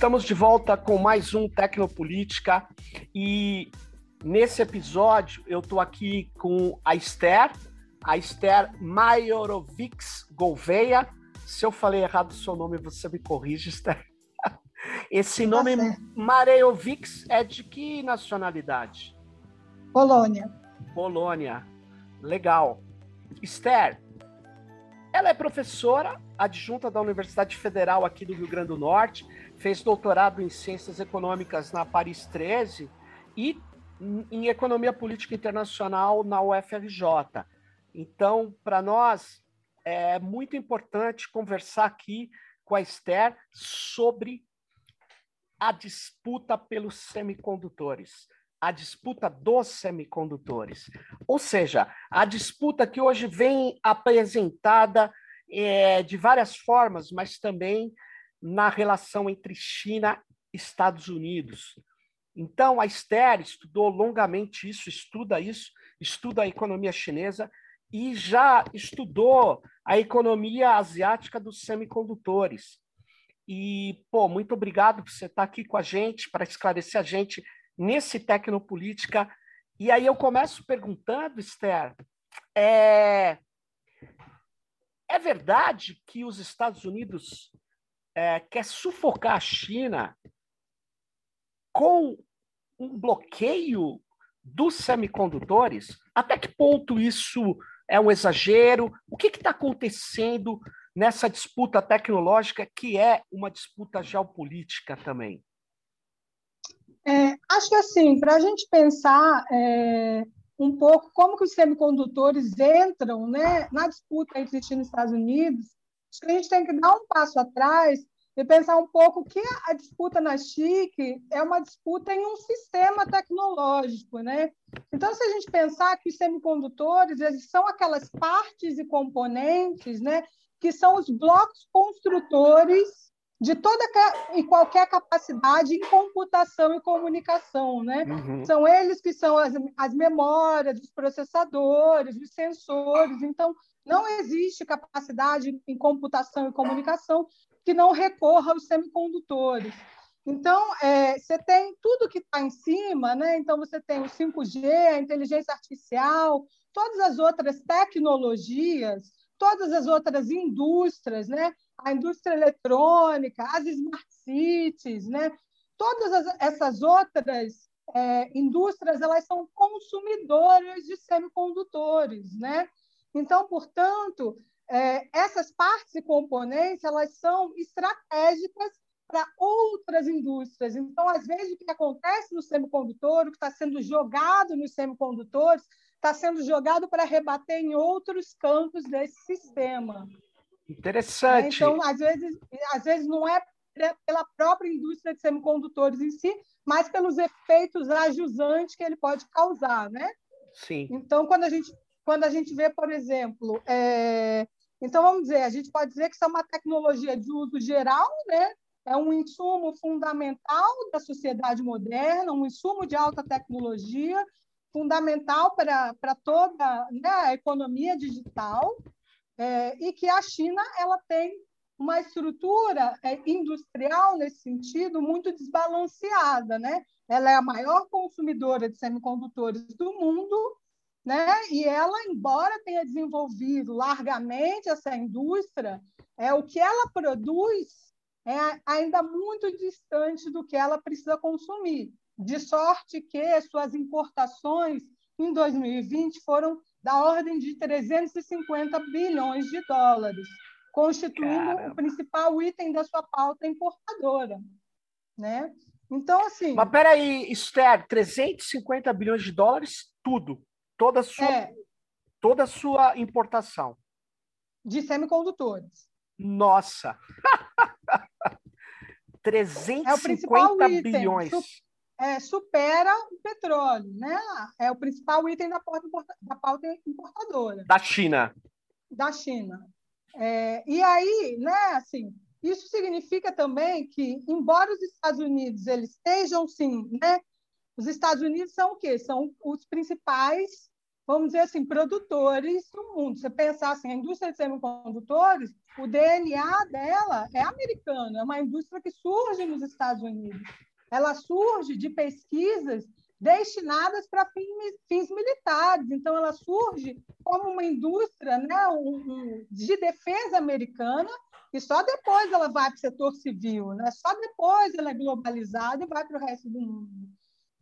Estamos de volta com mais um Tecnopolítica e nesse episódio eu estou aqui com a Esther, a Esther Majorovics Gouveia. Se eu falei errado o seu nome, você me corrige, Esther. Esse tá nome Marejovics é de que nacionalidade? Polônia. Polônia. Legal. Esther, ela é professora adjunta da Universidade Federal aqui do Rio Grande do Norte, fez doutorado em Ciências Econômicas na Paris 13 e em Economia Política Internacional na UFRJ. Então, para nós, é muito importante conversar aqui com a Esther sobre a disputa pelos semicondutores, a disputa dos semicondutores. Ou seja, a disputa que hoje vem apresentada é, de várias formas, mas também na relação entre China e Estados Unidos. Então, a Esther estudou longamente isso, estuda isso, estuda a economia chinesa e já estudou a economia asiática dos semicondutores. E, pô, muito obrigado por você estar aqui com a gente, para esclarecer a gente nesse Tecnopolítica. E aí eu começo perguntando, Esther, é, é verdade que os Estados Unidos é, quer sufocar a China com um bloqueio dos semicondutores? Até que ponto isso é um exagero? O que está acontecendo nessa disputa tecnológica que é uma disputa geopolítica também? É, acho que assim, para a gente pensar é, um pouco como que os semicondutores entram né, na disputa entre China e Estados Unidos, acho que a gente tem que dar um passo atrás e pensar um pouco que a disputa na SHIC é uma disputa em um sistema tecnológico. Né? Então, se a gente pensar que os semicondutores eles são aquelas partes e componentes né, que são os blocos construtores de toda e qualquer capacidade em computação e comunicação, né? Uhum. São eles que são as, as memórias, os processadores, os sensores. Então, não existe capacidade em computação e comunicação que não recorra aos semicondutores. Então, é, você tem tudo que está em cima, né? Então, você tem o 5G, a inteligência artificial, todas as outras tecnologias, todas as outras indústrias, né? a indústria eletrônica, as smart cities, né? todas as, essas outras é, indústrias elas são consumidoras de semicondutores. Né? Então, portanto, é, essas partes e componentes elas são estratégicas para outras indústrias. Então, às vezes, o que acontece no semicondutor, o que está sendo jogado nos semicondutores, está sendo jogado para rebater em outros campos desse sistema. Interessante. Então, às vezes, às vezes não é pela própria indústria de semicondutores em si, mas pelos efeitos ajusantes que ele pode causar, né? Sim. Então, quando a gente, quando a gente vê, por exemplo, é... então vamos dizer, a gente pode dizer que isso é uma tecnologia de uso geral, né? É um insumo fundamental da sociedade moderna, um insumo de alta tecnologia, fundamental para, toda né, a economia digital, é, e que a China ela tem uma estrutura é, industrial nesse sentido muito desbalanceada, né? Ela é a maior consumidora de semicondutores do mundo, né? E ela, embora tenha desenvolvido largamente essa indústria, é o que ela produz é ainda muito distante do que ela precisa consumir. De sorte que suas importações em 2020 foram da ordem de 350 bilhões de dólares, constituindo Caramba. o principal item da sua pauta importadora. Né? Então, assim. Mas peraí, Esther, 350 bilhões de dólares, tudo. Toda a sua, é, toda sua importação. De semicondutores. Nossa! 350 é bilhões é, supera o petróleo, né? É o principal item da pauta, da pauta importadora. Da China. Da China. É, e aí, né, assim, isso significa também que, embora os Estados Unidos eles estejam, sim, né, os Estados Unidos são o quê? São os principais, vamos dizer assim, produtores do mundo. Você pensar assim, a indústria de semicondutores, o DNA dela é americano, é uma indústria que surge nos Estados Unidos. Ela surge de pesquisas destinadas para fins, fins, militares. Então, ela surge como uma indústria né, de defesa americana e só depois ela vai para o setor civil, né? só depois ela é globalizada e vai para o resto do mundo.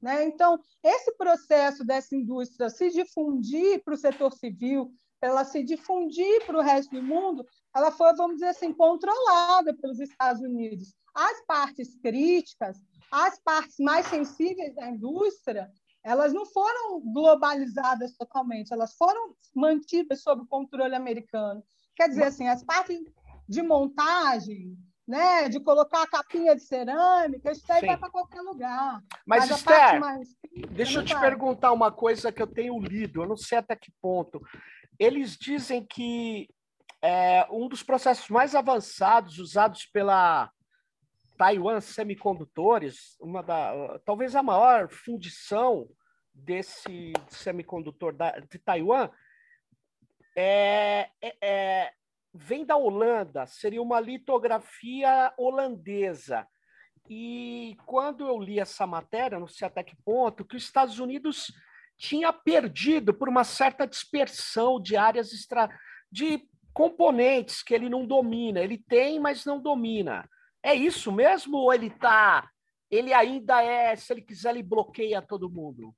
Né? Então, esse processo dessa indústria se difundir para o setor civil, ela se difundir para o resto do mundo, ela foi, vamos dizer assim, controlada pelos Estados Unidos. As partes críticas, as partes mais sensíveis da indústria, elas não foram globalizadas totalmente, elas foram mantidas sob controle americano. Quer dizer, assim, as partes de montagem, né, de colocar a capinha de cerâmica, isso aí Sim. vai para qualquer lugar. Mas, Mas Esther, mais... deixa eu te perguntar uma coisa que eu tenho lido, eu não sei até que ponto. Eles dizem que é, um dos processos mais avançados usados pela Taiwan Semicondutores, uma da, talvez a maior fundição desse semicondutor da, de Taiwan, é, é, é, vem da Holanda, seria uma litografia holandesa. E quando eu li essa matéria, não sei até que ponto, que os Estados Unidos tinha perdido por uma certa dispersão de áreas extra, de componentes que ele não domina. Ele tem, mas não domina. É isso mesmo ou ele tá, ele ainda é, se ele quiser, ele bloqueia todo mundo?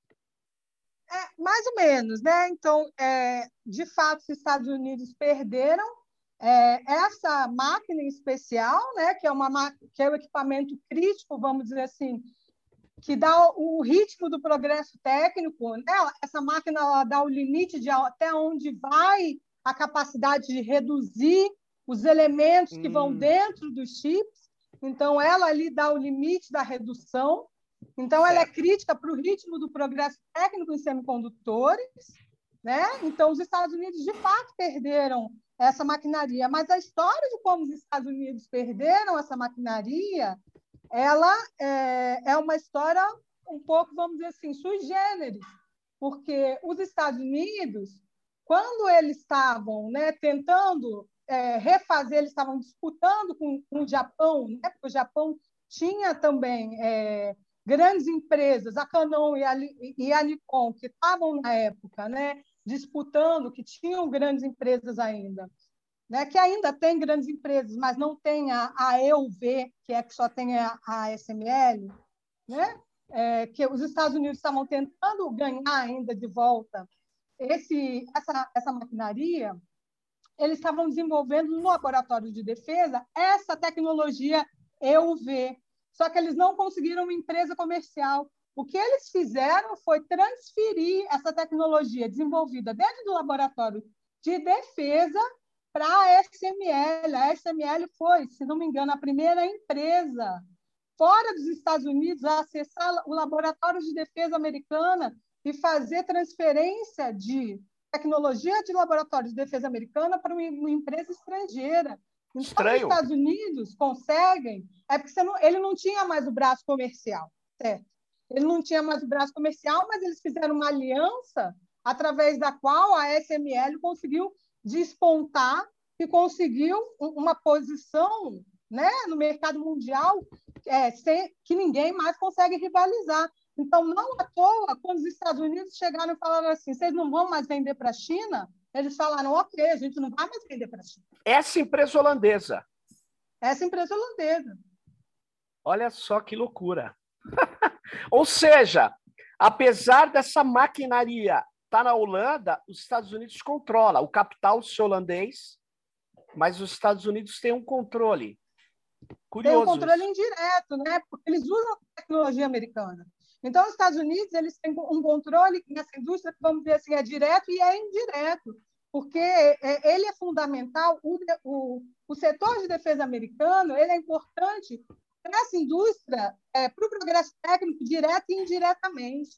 É, mais ou menos, né? Então, é, de fato, os Estados Unidos perderam é, essa máquina especial, né? Que é uma que é o equipamento crítico, vamos dizer assim, que dá o ritmo do progresso técnico, né? Essa máquina ela dá o limite de até onde vai a capacidade de reduzir os elementos que vão hum. dentro dos chips. Então, ela ali dá o limite da redução. Então, ela é crítica para o ritmo do progresso técnico em semicondutores. Né? Então, os Estados Unidos, de fato, perderam essa maquinaria. Mas a história de como os Estados Unidos perderam essa maquinaria, ela é, é uma história um pouco, vamos dizer assim, sui generis, porque os Estados Unidos, quando eles estavam né, tentando é, refazer, eles estavam disputando com, com o Japão, né? porque o Japão tinha também é, grandes empresas, a Canon e a, e a Nikon, que estavam na época né, disputando, que tinham grandes empresas ainda, né, que ainda tem grandes empresas, mas não tem a, a EUV, que é que só tem a, a SML, né? É, que os Estados Unidos estavam tentando ganhar ainda de volta esse, essa, essa maquinaria, eles estavam desenvolvendo no laboratório de defesa essa tecnologia EUV. Só que eles não conseguiram uma empresa comercial. O que eles fizeram foi transferir essa tecnologia desenvolvida dentro do laboratório de defesa para a SML. A SML foi, se não me engano, a primeira empresa fora dos Estados Unidos a acessar o laboratório de defesa americana e fazer transferência de tecnologia de laboratório de defesa americana para uma empresa estrangeira. Então, Estranho. os Estados Unidos conseguem, é porque não, ele não tinha mais o braço comercial, certo? Ele não tinha mais o braço comercial, mas eles fizeram uma aliança através da qual a SML conseguiu despontar e conseguiu uma posição né, no mercado mundial é, sem, que ninguém mais consegue rivalizar. Então, não à toa, quando os Estados Unidos chegaram e falaram assim: vocês não vão mais vender para a China? Eles falaram: ok, a gente não vai mais vender para a China. Essa empresa holandesa. Essa empresa holandesa. Olha só que loucura. Ou seja, apesar dessa maquinaria estar tá na Holanda, os Estados Unidos controla o capital holandês, mas os Estados Unidos têm um controle. Curioso. Tem um controle indireto, né? Porque eles usam a tecnologia americana. Então, os Estados Unidos eles têm um controle nessa indústria, vamos dizer assim, é direto e é indireto, porque é, ele é fundamental. O, o, o setor de defesa americano ele é importante para essa indústria, é, para o progresso técnico, direto e indiretamente.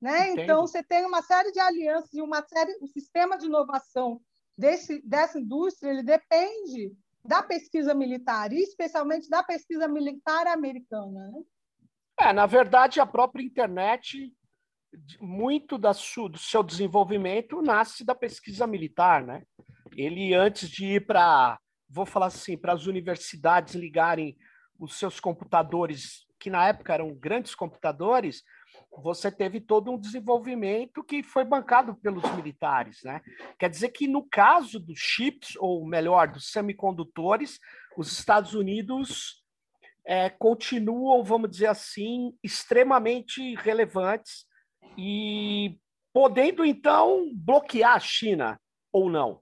Né? Então, você tem uma série de alianças e uma série, o sistema de inovação desse, dessa indústria ele depende da pesquisa militar, e especialmente da pesquisa militar americana. Né? É, na verdade, a própria internet, muito da su, do seu desenvolvimento nasce da pesquisa militar, né? Ele, antes de ir para vou falar assim, para as universidades ligarem os seus computadores, que na época eram grandes computadores, você teve todo um desenvolvimento que foi bancado pelos militares, né? Quer dizer que no caso dos chips, ou melhor, dos semicondutores, os Estados Unidos é, continuam, vamos dizer assim, extremamente relevantes e podendo então bloquear a China ou não.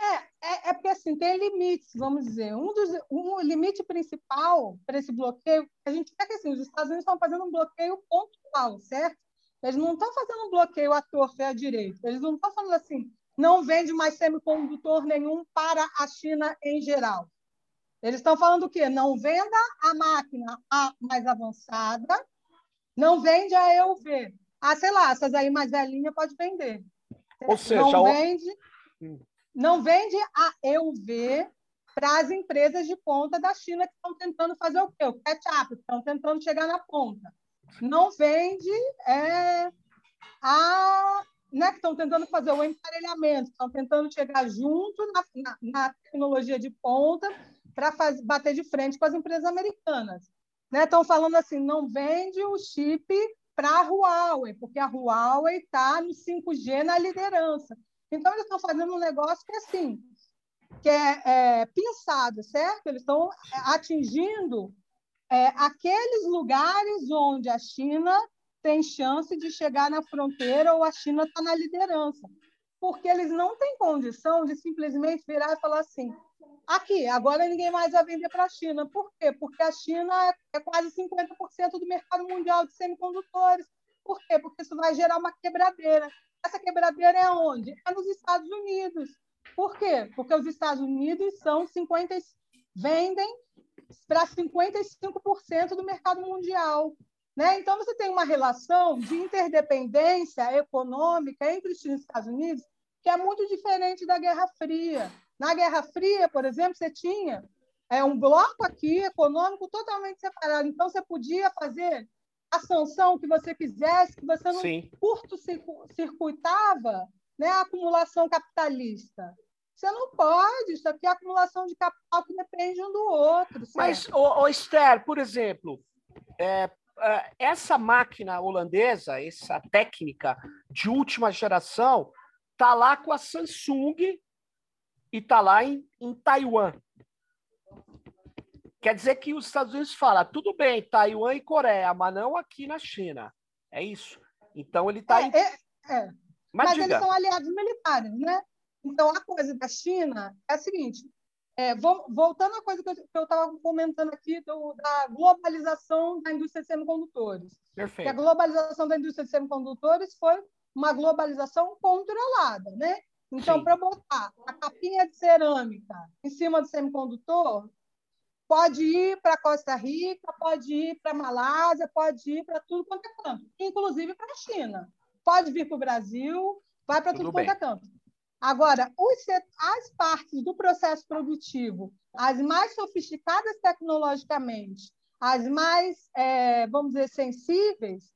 É, é, é porque assim tem limites, vamos dizer. Um dos um limite principal para esse bloqueio, a gente vê que assim, os Estados Unidos estão fazendo um bloqueio pontual, certo? Eles não estão fazendo um bloqueio à torta e à direita. Eles não estão falando assim, não vende mais semicondutor nenhum para a China em geral. Eles estão falando o quê? Não venda a máquina A mais avançada, não vende a EUV. Ah, sei lá, essas aí mais velhinha pode vender. Ou seja, não vende, hum. Não vende a EUV para as empresas de ponta da China que estão tentando fazer o quê? O catch-up, estão tentando chegar na ponta. Não vende é, a né, que estão tentando fazer o emparelhamento, estão tentando chegar junto na, na, na tecnologia de ponta para bater de frente com as empresas americanas. Estão né? falando assim, não vende o chip para a Huawei, porque a Huawei está no 5G na liderança. Então, eles estão fazendo um negócio que é assim, que é, é pensado, certo? Eles estão atingindo é, aqueles lugares onde a China tem chance de chegar na fronteira ou a China está na liderança. Porque eles não têm condição de simplesmente virar e falar assim: Aqui, agora ninguém mais vai vender para a China. Por quê? Porque a China é quase 50% do mercado mundial de semicondutores. Por quê? Porque isso vai gerar uma quebradeira. Essa quebradeira é onde? É nos Estados Unidos. Por quê? Porque os Estados Unidos são 50, vendem para 55% do mercado mundial. Né? Então, você tem uma relação de interdependência econômica entre os Estados Unidos que é muito diferente da Guerra Fria. Na Guerra Fria, por exemplo, você tinha é, um bloco aqui econômico totalmente separado. Então, você podia fazer a sanção que você quisesse, que você não curto-circuitava né, a acumulação capitalista. Você não pode, isso aqui é acumulação de capital que depende um do outro. Certo? Mas, ô, ô Esther, por exemplo, é, é, essa máquina holandesa, essa técnica de última geração, está lá com a Samsung e está lá em, em Taiwan. Quer dizer que os Estados Unidos falam, tudo bem, Taiwan e Coreia, mas não aqui na China. É isso. Então ele está. É, em... é, é. Mas, mas eles são aliados militares, né? Então a coisa da China é a seguinte: é, voltando à coisa que eu estava comentando aqui do, da globalização da indústria de semicondutores. Perfeito. Que a globalização da indústria de semicondutores foi uma globalização controlada, né? Então, para botar a capinha de cerâmica em cima do semicondutor, pode ir para Costa Rica, pode ir para Malásia, pode ir para tudo quanto é canto, inclusive para a China. Pode vir para o Brasil, vai para tudo, tudo quanto é canto. Agora, os, as partes do processo produtivo, as mais sofisticadas tecnologicamente, as mais, é, vamos dizer, sensíveis,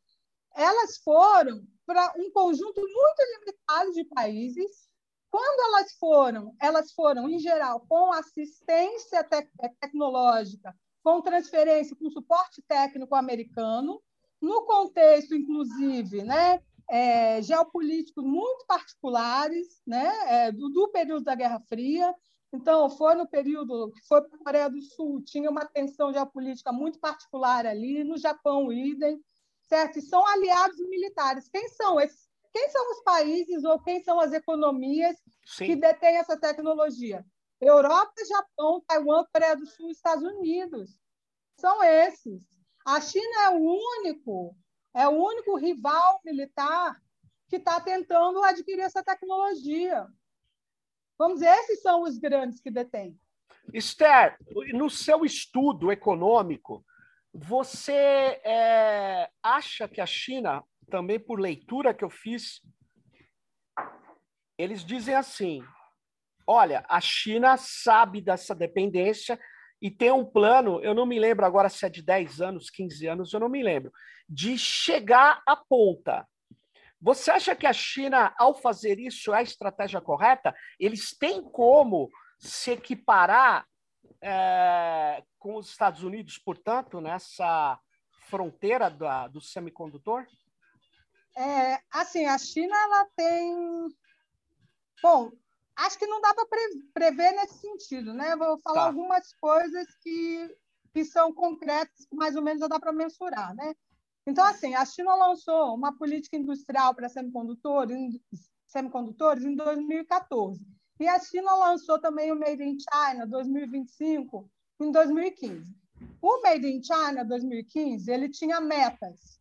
elas foram para um conjunto muito limitado de países quando elas foram, elas foram, em geral, com assistência é, tecnológica, com transferência, com suporte técnico americano, no contexto, inclusive, né, é, muito particulares, né, é, do, do, período da Guerra Fria. Então, foi no período que foi para a Coreia do Sul, tinha uma tensão geopolítica muito particular ali, no Japão, idem, certo? E são aliados militares. Quem são esses quem são os países ou quem são as economias Sim. que detêm essa tecnologia? Europa, Japão, Taiwan, Coreia do Sul, Estados Unidos. São esses. A China é o único, é o único rival militar que está tentando adquirir essa tecnologia. Vamos dizer, esses são os grandes que detêm. Esther, no seu estudo econômico, você é, acha que a China também por leitura que eu fiz, eles dizem assim: olha, a China sabe dessa dependência e tem um plano, eu não me lembro agora se é de 10 anos, 15 anos, eu não me lembro, de chegar à ponta. Você acha que a China, ao fazer isso, é a estratégia correta? Eles têm como se equiparar é, com os Estados Unidos, portanto, nessa fronteira da, do semicondutor? É, assim, a China ela tem. Bom, acho que não dá para prever nesse sentido, né? Vou falar tá. algumas coisas que, que são concretas, que mais ou menos já dá para mensurar, né? Então, assim, a China lançou uma política industrial para semicondutores, semicondutores em 2014. E a China lançou também o Made in China 2025 em 2015. O Made in China 2015 ele tinha metas.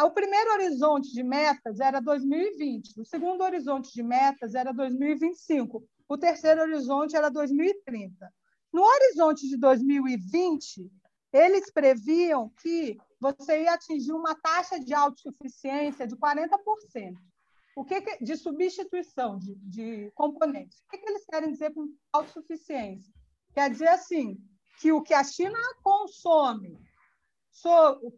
O primeiro horizonte de metas era 2020, o segundo horizonte de metas era 2025, o terceiro horizonte era 2030. No horizonte de 2020, eles previam que você ia atingir uma taxa de autossuficiência de 40%. O que, que de substituição de, de componentes? O que, que eles querem dizer com autossuficiência? Quer dizer assim que o que a China consome, so,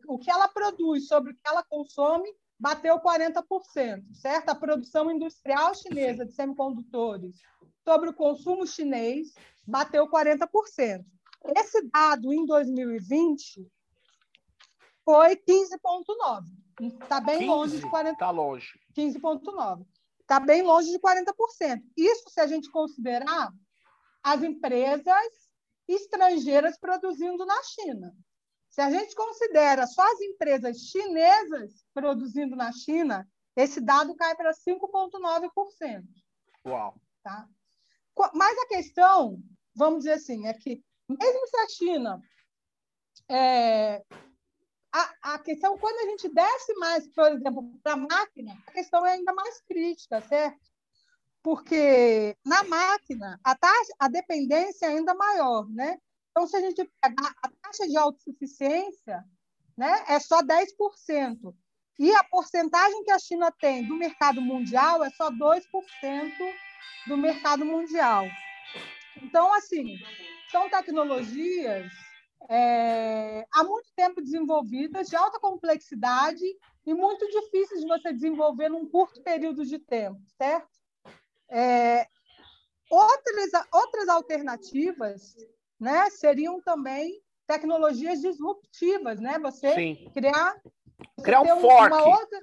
o que ela produz sobre o que ela consome, bateu 40%, certo? A produção industrial chinesa de semicondutores sobre o consumo chinês bateu 40%. Esse dado em 2020 foi 15,9%. Está bem 15, longe de 40%. Está longe. 15,9%. Está bem longe de 40%. Isso se a gente considerar as empresas estrangeiras produzindo na China. Se a gente considera só as empresas chinesas produzindo na China, esse dado cai para 5,9%. Uau! Tá? Mas a questão, vamos dizer assim, é que mesmo se a China é, a, a questão, quando a gente desce mais, por exemplo, para a máquina, a questão é ainda mais crítica, certo? Porque na máquina, a, taxa, a dependência é ainda maior, né? Então, se a gente pegar a taxa de autossuficiência, né, é só 10%. E a porcentagem que a China tem do mercado mundial é só 2% do mercado mundial. Então, assim, são tecnologias é, há muito tempo desenvolvidas, de alta complexidade e muito difíceis de você desenvolver num curto período de tempo, certo? É, outras, outras alternativas né, seriam também tecnologias disruptivas, né? Você Sim. criar, você criar um fork. Uma outra,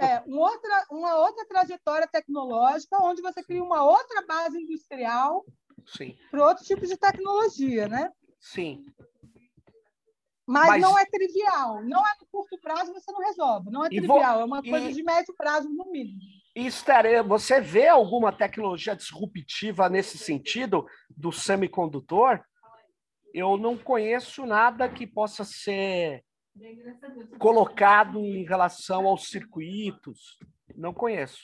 é, uma, outra, uma outra trajetória tecnológica onde você cria uma outra base industrial para outro tipo de tecnologia, né? Sim. Mas, Mas, não é trivial. Não é no curto prazo, você não resolve. Não é trivial. Vou... É uma coisa e... de médio prazo, no mínimo. Esther, você vê alguma tecnologia disruptiva nesse sentido do semicondutor? Eu não conheço nada que possa ser colocado em relação aos circuitos. Não conheço.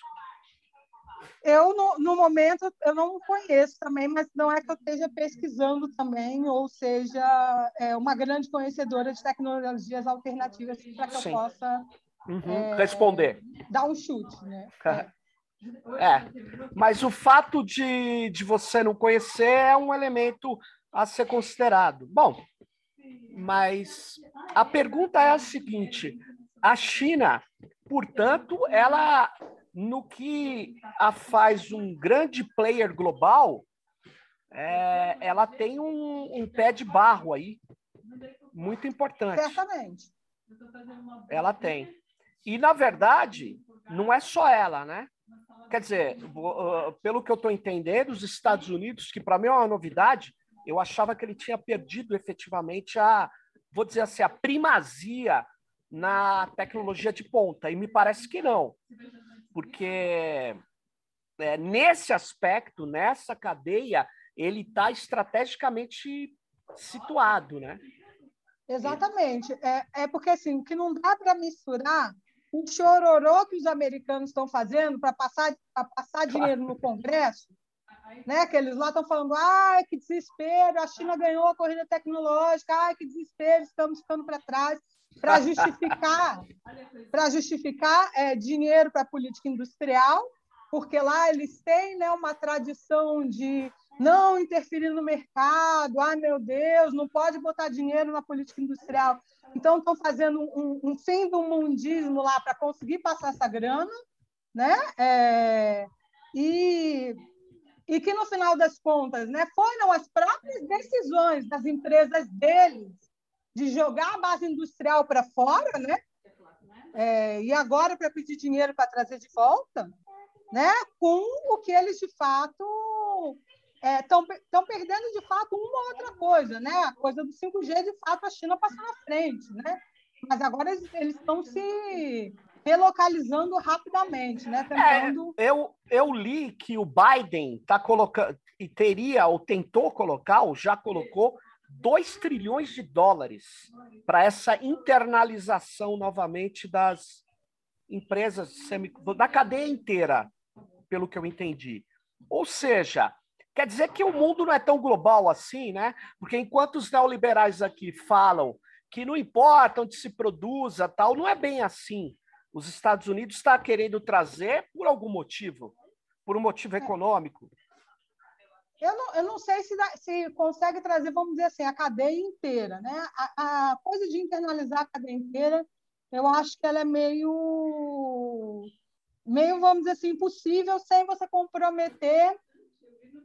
Eu, no, no, momento, eu não conheço também, mas não é que eu esteja pesquisando também, ou seja, é uma grande conhecedora de tecnologias alternativas para que Sim. eu possa uhum. é, responder. Dar um chute, né? É. mas o fato de, de você não conhecer é um elemento a ser considerado. Bom, mas a pergunta é a seguinte: a China, portanto, ela no que a faz um grande player global, é, ela tem um, um, pé de barro aí, muito importante. Certamente. Ela tem. E, na verdade, não é só ela, né? Quer dizer, pelo que eu estou entendendo, os Estados Unidos, que para mim é uma novidade, eu achava que ele tinha perdido efetivamente a, vou dizer assim, a primazia na tecnologia de ponta, e me parece que não porque é, nesse aspecto, nessa cadeia, ele está estrategicamente situado, né? Exatamente. É, é porque assim, que não dá para misturar o chororô que os americanos estão fazendo para passar, passar dinheiro no Congresso, né? Que eles lá estão falando, ai, que desespero, a China ganhou a corrida tecnológica, ai, que desespero, estamos ficando para trás para justificar, para justificar é, dinheiro para a política industrial, porque lá eles têm né, uma tradição de não interferir no mercado, ai meu Deus, não pode botar dinheiro na política industrial. Então estão fazendo um, um fim do mundismo lá para conseguir passar essa grana, né? É, e e que, no final das contas, né, foram as próprias decisões das empresas deles de jogar a base industrial para fora, né? É, e agora para pedir dinheiro para trazer de volta, né? Com o que eles de fato estão é, perdendo de fato uma ou outra coisa, né? A coisa do 5G, de fato, a China passa na frente, né? Mas agora eles estão se relocalizando rapidamente, né? Tentando... É, eu, eu li que o Biden está colocando, e teria, ou tentou colocar, ou já colocou, 2 trilhões de dólares para essa internalização novamente das empresas da cadeia inteira, pelo que eu entendi. Ou seja, quer dizer que o mundo não é tão global assim, né? Porque enquanto os neoliberais aqui falam que não importa onde se produza, tal, não é bem assim os Estados Unidos está querendo trazer por algum motivo, por um motivo econômico. Eu não, eu não sei se, dá, se consegue trazer, vamos dizer assim, a cadeia inteira. Né? A, a, coisa de internalizar a cadeia inteira, eu acho que ela é meio, meio vamos dizer assim, impossível sem você comprometer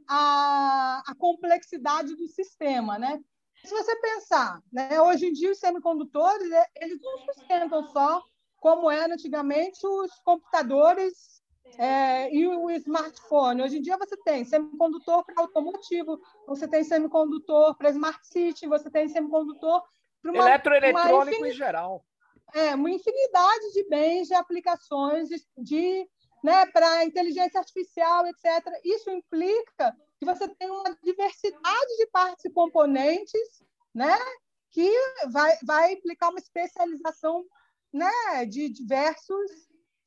a, a complexidade do sistema. Né? Se você pensar, né, hoje em dia os semicondutores, eles não sustentam só como era antigamente os computadores é, e o smartphone. Hoje em dia você tem semicondutor para automotivo, você tem semicondutor para smart city, você tem semicondutor para uma eletroeletrônico uma em geral. É, uma infinidade de bens, de aplicações, de, de né, para inteligência artificial, etc. Isso implica que você tem uma diversidade de partes e componentes, né, que vai, vai implicar uma especialização né, de diversos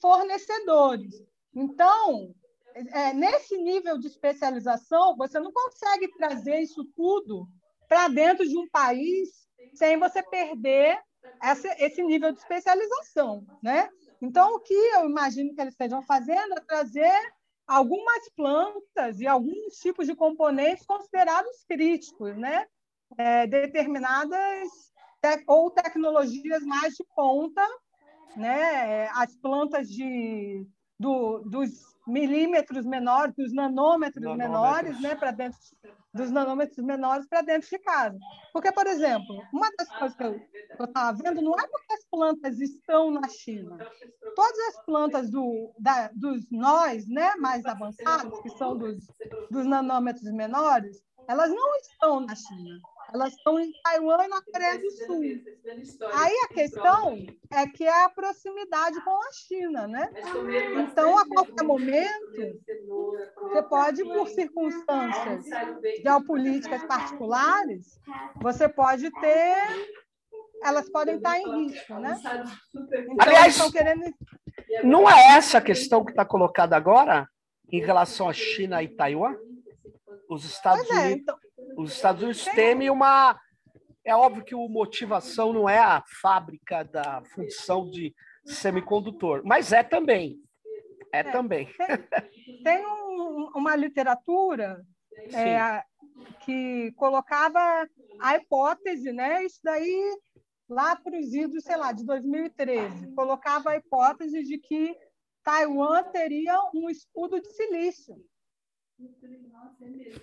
fornecedores. Então, é, nesse nível de especialização, você não consegue trazer isso tudo para dentro de um país sem você perder essa, esse nível de especialização, né? Então, o que eu imagino que eles estejam fazendo é trazer algumas plantas e alguns tipos de componentes considerados críticos, né? É, determinadas te ou tecnologias mais de ponta, né? as plantas de, do, dos milímetros menores, dos nanômetros, nanômetros. menores, né? para dentro dos nanômetros menores para dentro de casa. Porque, por exemplo, uma das coisas que eu estava vendo não é porque as plantas estão na China. Todas as plantas do, da, dos nós né, mais avançados, que são dos, dos nanômetros menores, elas não estão na China. Elas estão em Taiwan e na Coreia do Sul. Aí a questão é que é a proximidade com a China, né? Então, a qualquer momento, você pode, por circunstâncias geopolíticas particulares, você pode ter elas podem estar em risco, né? Então, Aliás, querendo... não é essa a questão que está colocada agora em relação à China e Taiwan? Os Estados é, Unidos. Então, os Estados Unidos temem uma. É óbvio que a motivação não é a fábrica da função de semicondutor, mas é também. É, é também. Tem, tem um, uma literatura é, que colocava a hipótese, né? Isso daí lá para os idos, sei lá, de 2013, colocava a hipótese de que Taiwan teria um escudo de silício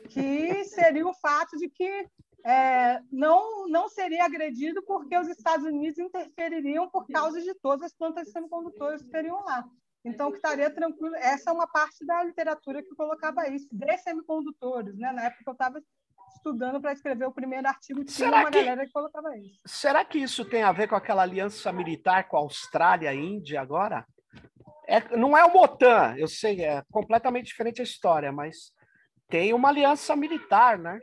que seria o fato de que é, não, não seria agredido porque os Estados Unidos interfeririam por causa de todas as plantas de semicondutores que teriam lá. Então, que estaria tranquilo. Essa é uma parte da literatura que colocava isso, de semicondutores. Né? Na época eu estava estudando para escrever o primeiro artigo, tinha será uma que, galera que colocava isso. Será que isso tem a ver com aquela aliança militar com a Austrália e a Índia agora? É, não é o OTAN, eu sei, é completamente diferente a história, mas tem uma aliança militar, né?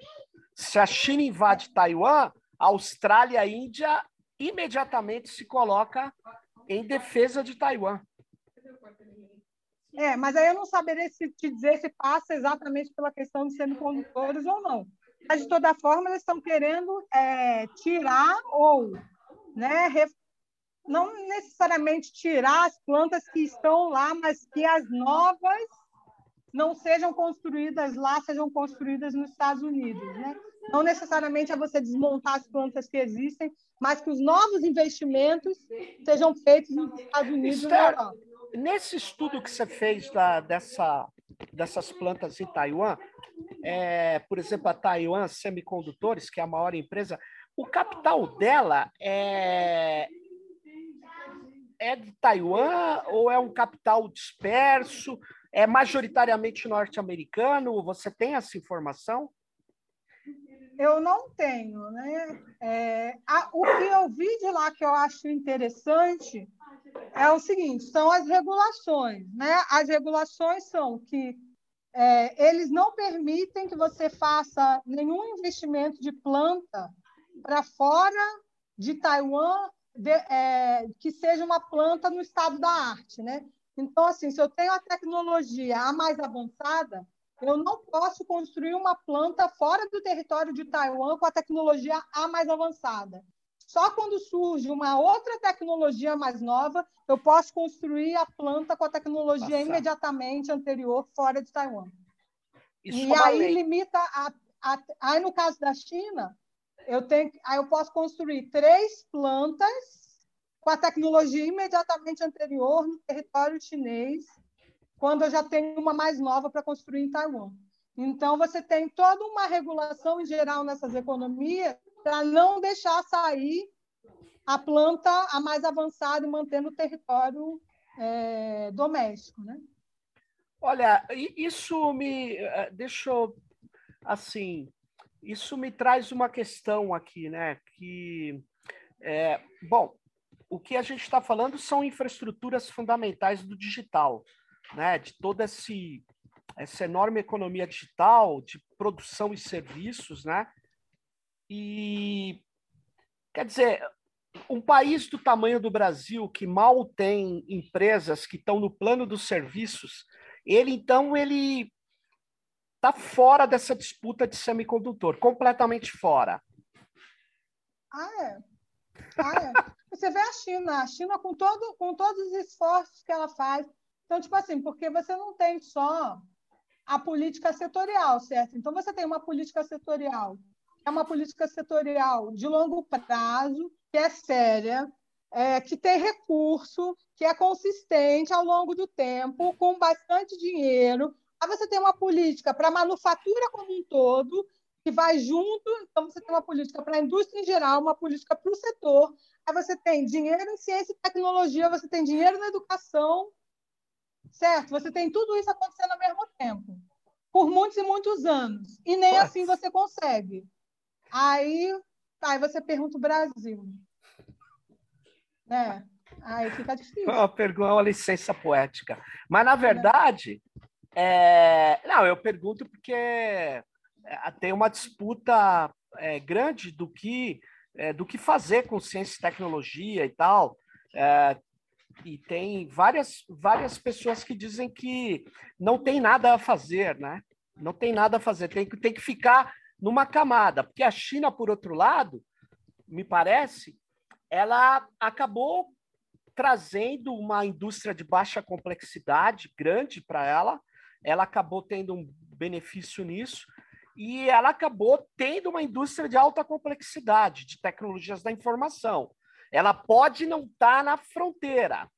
Se a China invade Taiwan, a Austrália e a Índia imediatamente se coloca em defesa de Taiwan. É, mas aí eu não saberia se te dizer se passa exatamente pela questão de semicondutores ou não. Mas, de toda forma, eles estão querendo é, tirar ou né, não necessariamente tirar as plantas que estão lá, mas que as novas não sejam construídas lá, sejam construídas nos Estados Unidos. Né? Não necessariamente é você desmontar as plantas que existem, mas que os novos investimentos sejam feitos nos Estados Unidos e na Europa. Nesse estudo que você fez da, dessa dessas plantas em Taiwan, é, por exemplo, a Taiwan Semicondutores, que é a maior empresa, o capital dela é, é de Taiwan ou é um capital disperso? É majoritariamente norte-americano? Você tem essa informação? Eu não tenho, né? É, a, o que eu vi de lá que eu acho interessante é o seguinte: são as regulações, né? As regulações são que é, eles não permitem que você faça nenhum investimento de planta para fora de Taiwan de, é, que seja uma planta no estado da arte, né? Então, assim, se eu tenho a tecnologia a mais avançada, eu não posso construir uma planta fora do território de Taiwan com a tecnologia a mais avançada. Só quando surge uma outra tecnologia mais nova, eu posso construir a planta com a tecnologia Nossa. imediatamente anterior fora de Taiwan. Isso e aí lei. limita a, a, aí no caso da China, eu tenho, aí eu posso construir três plantas com a tecnologia imediatamente anterior no território chinês, quando eu já tenho uma mais nova para construir em Taiwan. Então, você tem toda uma regulação em geral nessas economias para não deixar sair a planta a mais avançada e mantendo o território é, doméstico, né? Olha, isso me eh, deixa assim isso me traz uma questão aqui, né? Que, é, bom, o que a gente está falando são infraestruturas fundamentais do digital, né? De toda esse, essa enorme economia digital, de produção e serviços, né? E quer dizer, um país do tamanho do Brasil que mal tem empresas que estão no plano dos serviços, ele então ele está fora dessa disputa de semicondutor, completamente fora. Ah, é? Ah, é. Você vê a China, a China com, todo, com todos os esforços que ela faz. Então, tipo assim, porque você não tem só a política setorial, certo? Então, você tem uma política setorial, é uma política setorial de longo prazo, que é séria, é, que tem recurso, que é consistente ao longo do tempo, com bastante dinheiro, Aí você tem uma política para a manufatura como um todo, que vai junto, então você tem uma política para a indústria em geral, uma política para o setor. Aí você tem dinheiro em ciência e tecnologia, você tem dinheiro na educação, certo? Você tem tudo isso acontecendo ao mesmo tempo, por muitos e muitos anos. E nem Nossa. assim você consegue. Aí, aí você pergunta o Brasil. É, aí fica difícil. Uma pergunta, uma licença poética. Mas, na verdade, é, não, eu pergunto porque é, tem uma disputa é, grande do que, é, do que fazer com ciência e tecnologia e tal. É, e tem várias, várias pessoas que dizem que não tem nada a fazer, né? Não tem nada a fazer, tem, tem que ficar numa camada. Porque a China, por outro lado, me parece, ela acabou trazendo uma indústria de baixa complexidade grande para ela, ela acabou tendo um benefício nisso e ela acabou tendo uma indústria de alta complexidade, de tecnologias da informação. Ela pode não estar tá na fronteira,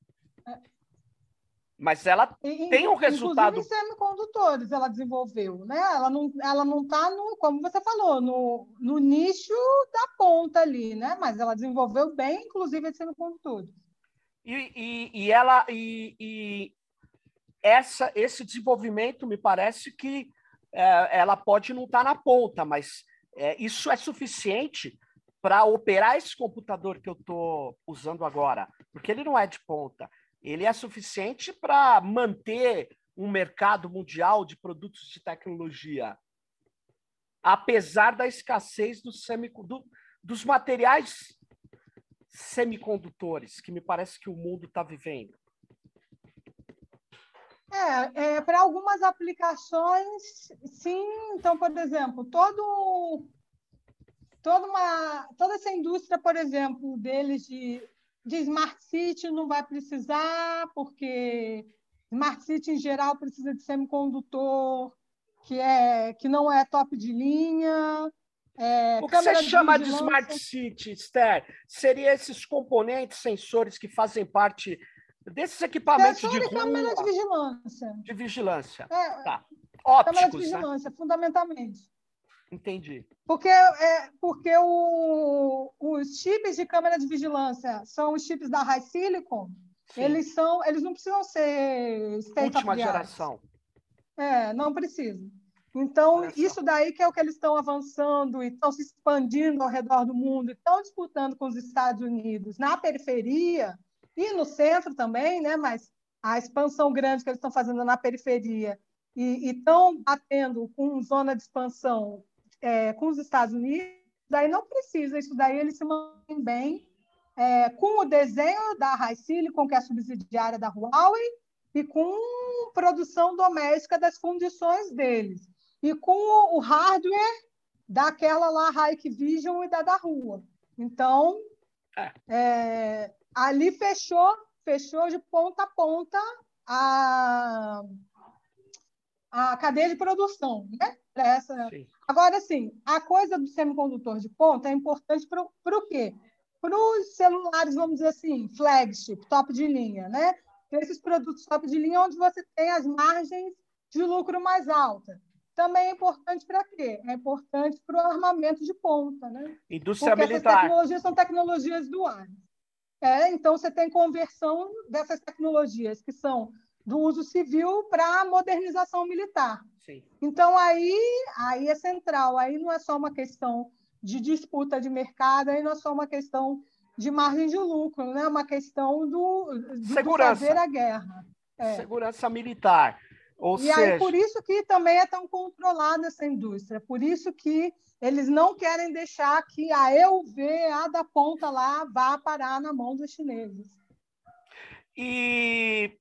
mas ela e, tem um resultado. Inclusive semicondutores ela desenvolveu, né? Ela não, ela não está no, como você falou, no, no nicho da ponta ali, né? Mas ela desenvolveu bem, inclusive, semicondutores. E, e, e ela e, e, essa, esse desenvolvimento me parece que é, ela pode não estar tá na ponta, mas é, isso é suficiente para operar esse computador que eu estou usando agora, porque ele não é de ponta. Ele é suficiente para manter um mercado mundial de produtos de tecnologia, apesar da escassez do do, dos materiais semicondutores que me parece que o mundo está vivendo. É, é para algumas aplicações, sim. Então, por exemplo, todo, toda, uma, toda essa indústria, por exemplo, deles de, de Smart City não vai precisar, porque Smart City, em geral, precisa de semicondutor, que, é, que não é top de linha. É, o que você chama de, de Smart City, Esther? Seria esses componentes, sensores que fazem parte Desses equipamentos de rua, câmera de vigilância. de vigilância. É, Tá. câmera de Ópticos, né? vigilância, fundamentalmente. Entendi. Porque, é, porque o, os chips de câmera de vigilância são os chips da High Silicon, Sim. eles são, eles não precisam ser Última geração. É, não precisa. Então, Olha só. isso daí que é o que eles estão avançando e estão se expandindo ao redor do mundo, e estão disputando com os Estados Unidos na periferia e no centro também, né? Mas a expansão grande que eles estão fazendo na periferia e estão batendo com zona de expansão é, com os Estados Unidos, daí não precisa, isso daí eles se mantêm bem é, com o desenho da High Silicon, que é a subsidiária da Huawei, e com produção doméstica das condições deles. E com o, hardware daquela lá Hikvision e da da rua. Então, É. ali fechou, fechou de ponta a ponta a, a cadeia de produção, né? Essa, Sim. Agora, sim, a coisa do semicondutor de ponta é importante para o quê? Para os celulares, vamos dizer assim, flagship, top de linha, né? Pra Esses produtos top de linha onde você tem as margens de lucro mais altas. Também é importante para quê? É importante para o armamento de ponta, né? Indústria Porque essas militar. tecnologias são tecnologias duais. É, então, você tem conversão dessas tecnologias que são do uso civil para a modernização militar. Sim. Então, aí, aí é central, aí não é só uma questão de disputa de mercado, aí não é só uma questão de margem de lucro, né? é uma questão do, do- do Segurança. fazer a guerra. É. Segurança militar. Ou E seja, aí, por isso que também é tão controlada essa indústria, por isso que eles não querem deixar que a EUV, a da ponta lá, vá parar na mão dos chineses. e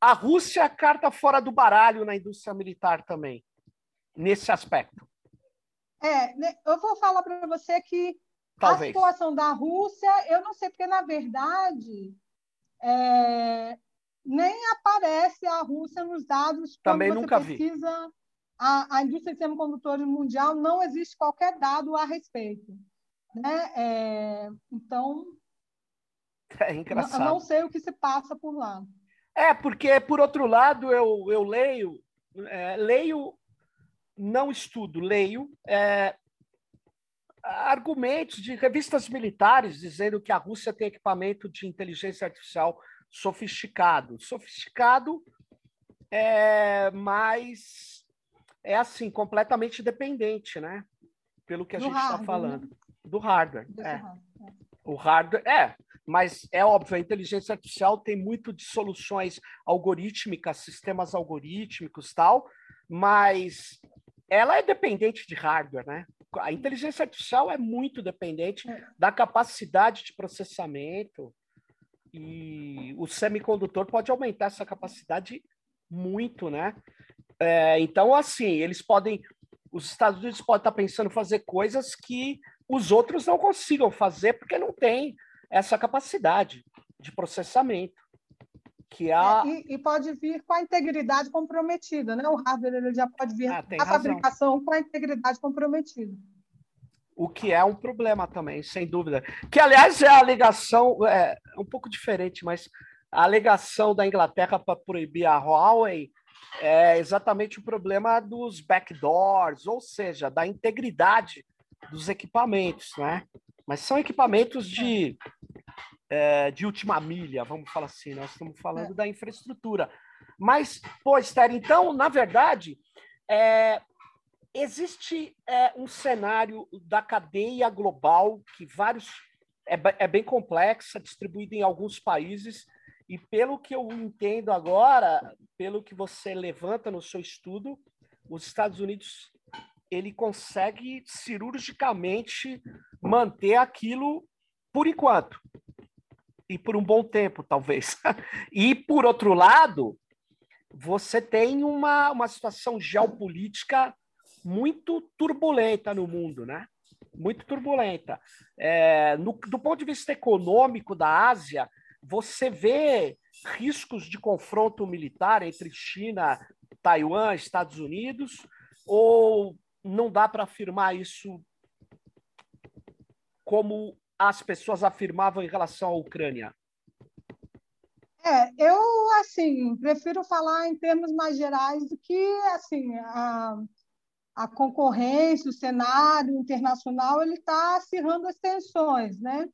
a Rússia é a carta fora do baralho na indústria militar também, nesse aspecto, É, né, eu vou falar para você que A talvez. situação da Rússia, eu não sei, porque, na verdade, é, nem aparece a Rússia nos dados. Também você nunca vi. pesquisa A, a indústria de semicondutores mundial, não existe qualquer dado a respeito. Né? É, então, É engraçado. não sei o que se passa por lá. É, porque, por outro lado, eu, eu leio, é, leio, não estudo, leio é, argumentos de revistas militares dizendo que a Rússia tem equipamento de inteligência artificial sofisticado. Sofisticado, é, mas é assim, completamente dependente, né? Pelo que a Do gente está hardware, falando. Do hardware. Desse É. ramo. O hardware, é, mas é óbvio, a inteligência artificial tem muito de soluções algorítmicas, sistemas algorítmicos tal, mas ela é dependente de hardware, né? A inteligência artificial é muito dependente É. da capacidade de processamento e o semicondutor pode aumentar essa capacidade muito, né? É, então, assim, eles podem, os Estados Unidos podem estar pensando em fazer coisas que os outros não consigam fazer porque não tem essa capacidade de processamento. Que é a... É, e, e pode vir com a integridade comprometida, né? O hardware ele já pode vir Ah, a razão. fabricação com a integridade comprometida. O que é um problema também, sem dúvida. Que, aliás, é a alegação, é um pouco diferente, mas a alegação da Inglaterra para proibir a Huawei é exatamente o problema dos backdoors, ou seja, da integridade dos equipamentos, né? Mas são equipamentos de, é, de última milha, vamos falar assim, nós estamos falando da infraestrutura. Mas, pô, Esther, então, na verdade, é, existe é, um cenário da cadeia global que vários é, é bem complexa, distribuída em alguns países e pelo que eu entendo agora, pelo que você levanta no seu estudo, os Estados Unidos ele consegue cirurgicamente manter aquilo por enquanto e por um bom tempo, talvez. e por outro lado, você tem uma, uma situação geopolítica muito turbulenta no mundo, né? Muito turbulenta. É, no- do ponto de vista econômico da Ásia, você vê riscos de confronto militar entre China, Taiwan, Estados Unidos, ou não dá para afirmar isso como as pessoas afirmavam em relação à Ucrânia? É, eu assim prefiro falar em termos mais gerais do que assim a, a concorrência, o cenário internacional ele está acirrando as tensões, né?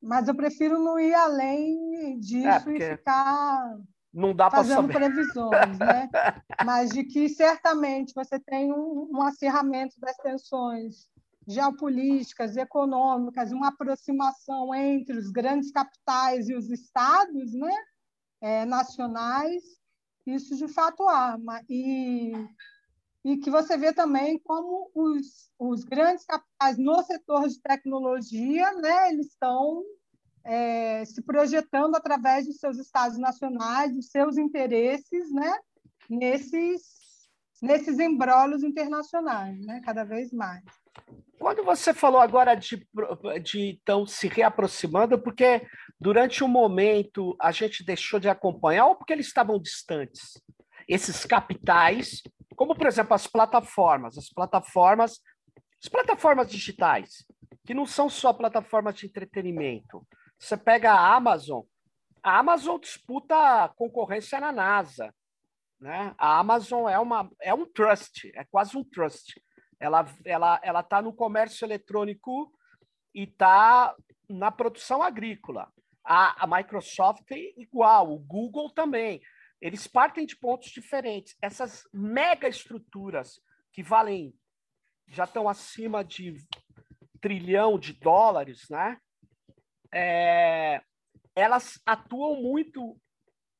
Mas eu prefiro não ir além disso é, e ficar não dá fazendo previsões, né? Mas de que certamente você tem um, um acirramento das tensões geopolíticas, econômicas, uma aproximação entre os grandes capitais e os estados né, é, nacionais, isso de fato há. E, e que você vê também como os, os grandes capitais no setor de tecnologia, né, eles estão é, se projetando através dos seus estados nacionais, dos seus interesses, né, nesses nesses embrólios internacionais, né, cada vez mais. Quando você falou agora de, de então se reaproximando, porque durante um momento a gente deixou de acompanhar ou porque eles estavam distantes? Esses capitais, como por exemplo as plataformas, as plataformas, as plataformas digitais, que não são só plataformas de entretenimento. Você pega a Amazon, a Amazon disputa concorrência na NASA, né? A Amazon é uma é um trust, é quase um trust ela ela ela está no comércio eletrônico e está na produção agrícola. A, a Microsoft é igual, o Google também. Eles partem de pontos diferentes. Essas mega estruturas que valem já estão acima de trilhão de dólares, né? É, elas atuam muito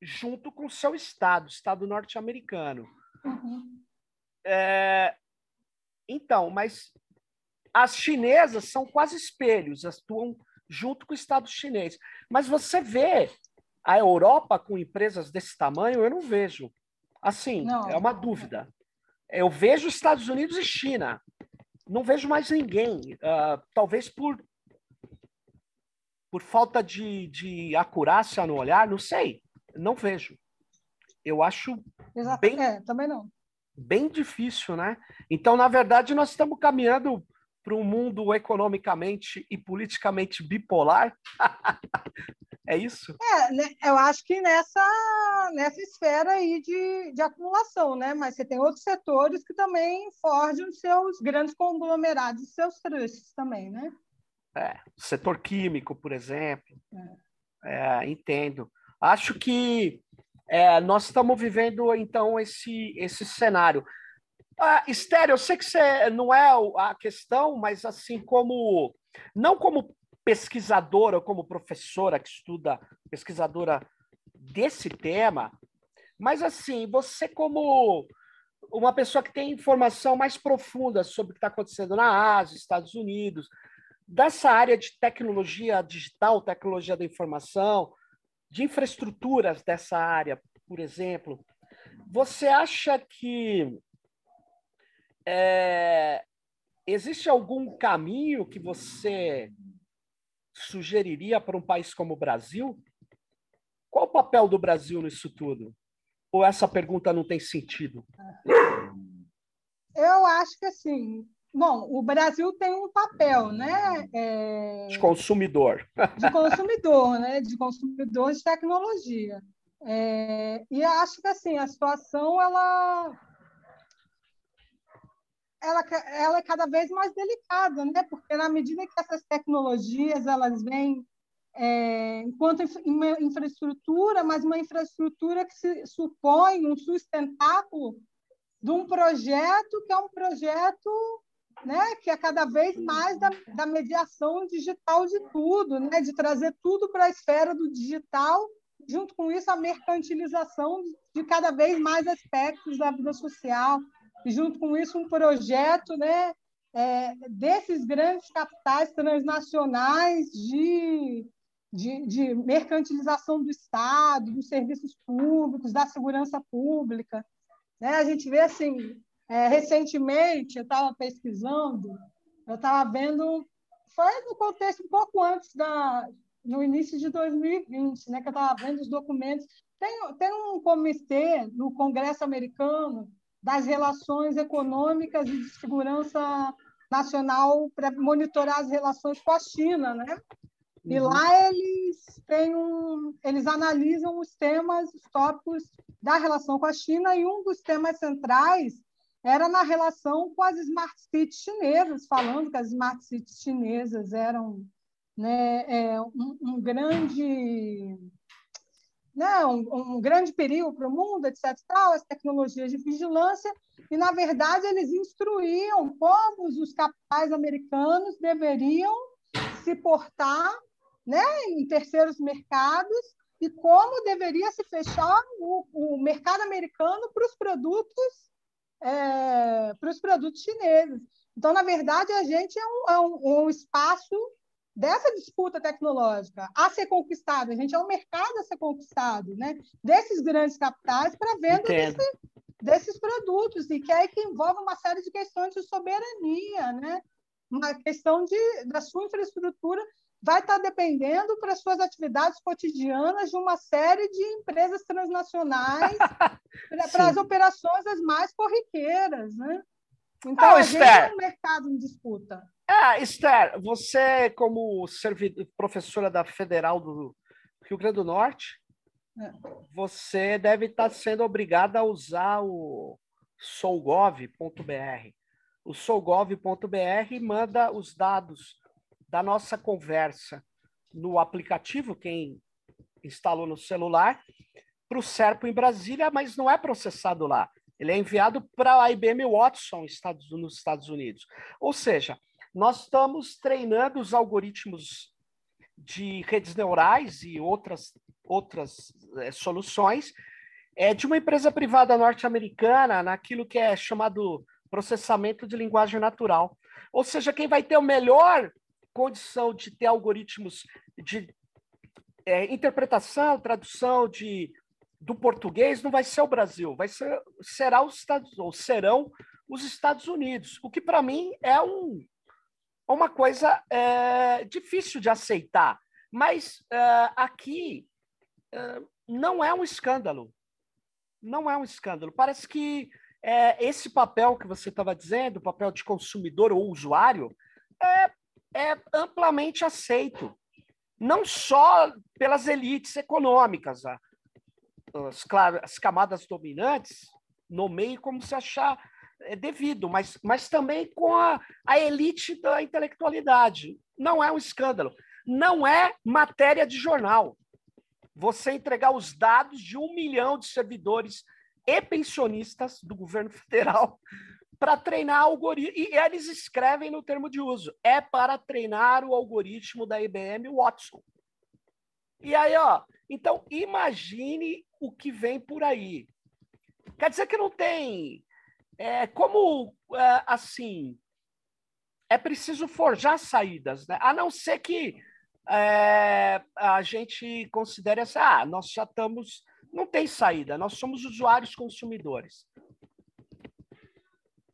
junto com o seu estado, estado norte-americano. Uhum. É, então, mas as chinesas são quase espelhos, atuam junto com o Estado chinês. Mas você vê a Europa com empresas desse tamanho, eu não vejo. Assim, não. é uma dúvida. Eu vejo Estados Unidos e China. Não vejo mais ninguém. Uh, talvez por, por falta de, de acurácia no olhar, não sei. Não vejo. Eu acho Exato. bem. É, também não bem difícil, né? Então, na verdade, nós estamos caminhando para um mundo economicamente e politicamente bipolar. é isso? É, né? eu acho que nessa, nessa esfera aí de, de acumulação, né? Mas você tem outros setores que também forjam seus grandes conglomerados, seus trusts também, né? É, setor químico, por exemplo. É. É, entendo. Acho que é, nós estamos vivendo, então, esse, esse cenário. Ah, Estéreo, eu sei que você não é a questão, mas assim como não como pesquisadora ou como professora que estuda, pesquisadora desse tema, mas assim, você como uma pessoa que tem informação mais profunda sobre o que está acontecendo na Ásia, Estados Unidos, dessa área de tecnologia digital, tecnologia da informação, de infraestruturas dessa área, por exemplo, você acha que é, existe algum caminho que você sugeriria para um país como o Brasil? Qual o papel do Brasil nisso tudo? Ou essa pergunta não tem sentido? Eu acho que assim, Bom, o Brasil tem um papel, né? É... De consumidor. De consumidor, né? De consumidor de tecnologia. É... E acho que assim a situação ela ela, ela é cada vez mais delicada, né? Porque na medida que essas tecnologias elas vêm é, enquanto infraestrutura, mas uma infraestrutura que se supõe um sustentáculo de um projeto que é um projeto né, que é cada vez mais da, da mediação digital de tudo, né, de trazer tudo para a esfera do digital, junto com isso a mercantilização de cada vez mais aspectos da vida social, junto com isso um projeto né, é, desses grandes capitais transnacionais de, de, de mercantilização do Estado, dos serviços públicos, da segurança pública. Né? A gente vê assim é, recentemente, eu estava pesquisando, eu estava vendo, foi no contexto um pouco antes da, no início de 2020, né, que eu estava vendo os documentos. Tem, tem um comitê no Congresso americano das relações econômicas e de segurança nacional para monitorar as relações com a China, né? Uhum. E lá eles têm um, eles analisam os temas, os tópicos da relação com a China, e um dos temas centrais era na relação com as smart cities chinesas, falando que as smart cities chinesas eram né, é, um, um, grande né, um, um grande perigo para o mundo, etc. Tal, as tecnologias de vigilância, e, na verdade, eles instruíam como os capitais americanos deveriam se portar né, em terceiros mercados e como deveria se fechar o, o mercado americano para os produtos é, para os produtos chineses. Então, na verdade, a gente é um, é um, é um espaço dessa disputa tecnológica a ser conquistado. A gente é um mercado a ser conquistado, né? Desses grandes capitais para venda desse, desses produtos e que é que envolve uma série de questões de soberania, né? Uma questão de da sua infraestrutura vai estar dependendo para suas atividades cotidianas de uma série de empresas transnacionais para as operações as mais corriqueiras, né? Então, oh, a gente é um mercado em disputa. É, Esther, você, como servidor, professora da Federal do Rio Grande do Norte, é. você deve estar sendo obrigada a usar o sougov.br. O sougov.br manda os dados da nossa conversa no aplicativo, quem instalou no celular, para o Serpo em Brasília, mas não é processado lá. Ele é enviado para a IBM Watson nos Estados Unidos. Ou seja, nós estamos treinando os algoritmos de redes neurais e outras, outras é, soluções é, de uma empresa privada norte-americana naquilo que é chamado processamento de linguagem natural. Ou seja, quem vai ter a melhor condição de ter algoritmos de é, interpretação, tradução de do português não vai ser o Brasil, vai ser será os Estados ou serão os Estados Unidos, o que para mim é um uma coisa é, difícil de aceitar, mas é, aqui é, não é um escândalo, não é um escândalo. Parece que é, esse papel que você estava dizendo, o papel de consumidor ou usuário, é, é amplamente aceito, não só pelas elites econômicas, as, as camadas dominantes nomeiem como se achar é devido, mas, mas também com a, a elite da intelectualidade. Não é um escândalo. Não é matéria de jornal. Você entregar os dados de um milhão de servidores e pensionistas do governo federal para treinar algoritmo. E eles escrevem no termo de uso: é para treinar o algoritmo da IBM Watson. E aí, ó, então imagine o que vem por aí. Quer dizer que não tem. É, como é, assim é preciso forjar saídas, né? A não ser que é, a gente considere assim, ah, nós já estamos, não tem saída, nós somos usuários consumidores.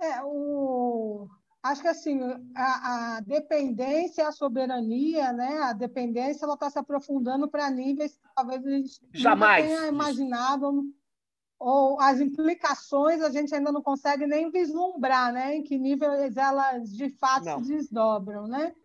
É, o, acho que assim a, a dependência, a soberania, né? A dependência ela está se aprofundando para níveis que talvez a gente jamais tenha imaginado ou as implicações a gente ainda não consegue nem vislumbrar, né? Em que nível elas de fato não. se desdobram, né?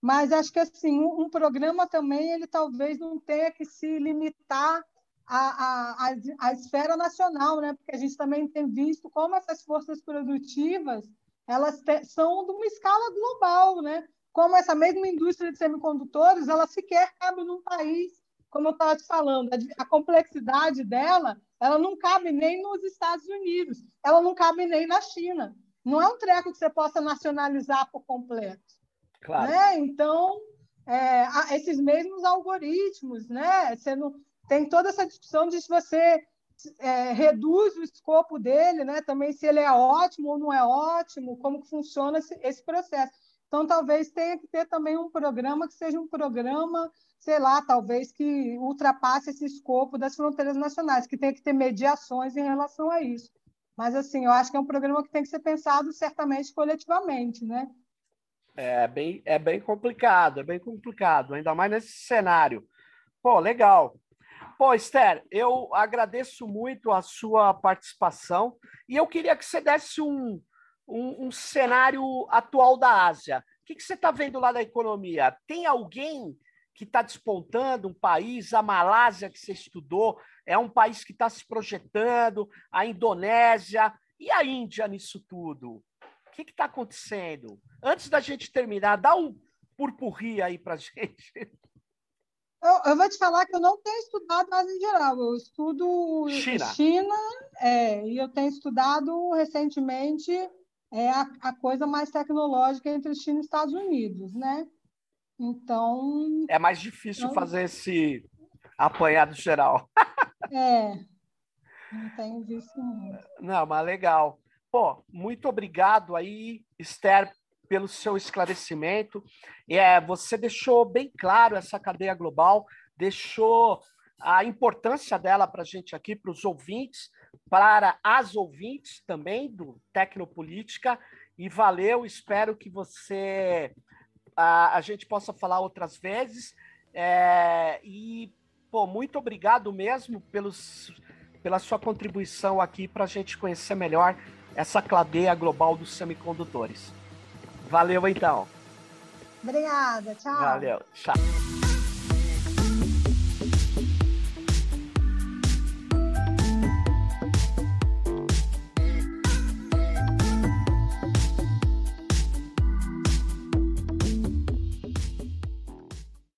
Mas acho que assim um, programa também ele talvez não tenha que se limitar à, à, à esfera nacional, né? Porque a gente também tem visto como essas forças produtivas elas te, são de uma escala global, né? Como essa mesma indústria de semicondutores, ela sequer cabe num país, como eu estava te falando, a, a complexidade dela, ela não cabe nem nos Estados Unidos, ela não cabe nem na China. Não é um treco que você possa nacionalizar por completo. Claro. Né? Então, é, esses mesmos algoritmos, né? Você não, tem toda essa discussão de se você é, reduz o escopo dele, né? Também se ele é ótimo ou não é ótimo, como que funciona esse, esse processo. Então, talvez tenha que ter também um programa que seja um programa, sei lá, talvez que ultrapasse esse escopo das fronteiras nacionais, que tenha que ter mediações em relação a isso. Mas, assim, eu acho que é um programa que tem que ser pensado certamente coletivamente, né? É bem, é bem complicado, é bem complicado, ainda mais nesse cenário. Pô, legal. Pô, Esther, eu agradeço muito a sua participação e eu queria que você desse um, um, um cenário atual da Ásia. O que, que você está vendo lá da economia? Tem alguém que está despontando, um país, a Malásia, que você estudou, é um país que está se projetando, a Indonésia e a Índia nisso tudo. O que está acontecendo? Antes da gente terminar, dá um purpurri aí para gente. Eu, eu, vou te falar que eu não tenho estudado mais em geral. Eu estudo China, China é, e eu tenho estudado recentemente é, a, a coisa mais tecnológica entre China e Estados Unidos, né? Então. É mais difícil então... fazer esse apanhado geral. é. Não tenho visto muito. Não, mas legal. Pô, muito obrigado aí, Esther, pelo seu esclarecimento. É, você deixou bem claro essa cadeia global, deixou a importância dela para a gente aqui, para os ouvintes, para as ouvintes também do Tecnopolítica. E valeu, espero que você a, a gente possa falar outras vezes. É, e, pô, muito obrigado mesmo pelos, pela sua contribuição aqui para a gente conhecer melhor essa cadeia global dos semicondutores. Valeu, então. Obrigada, tchau. Valeu, tchau.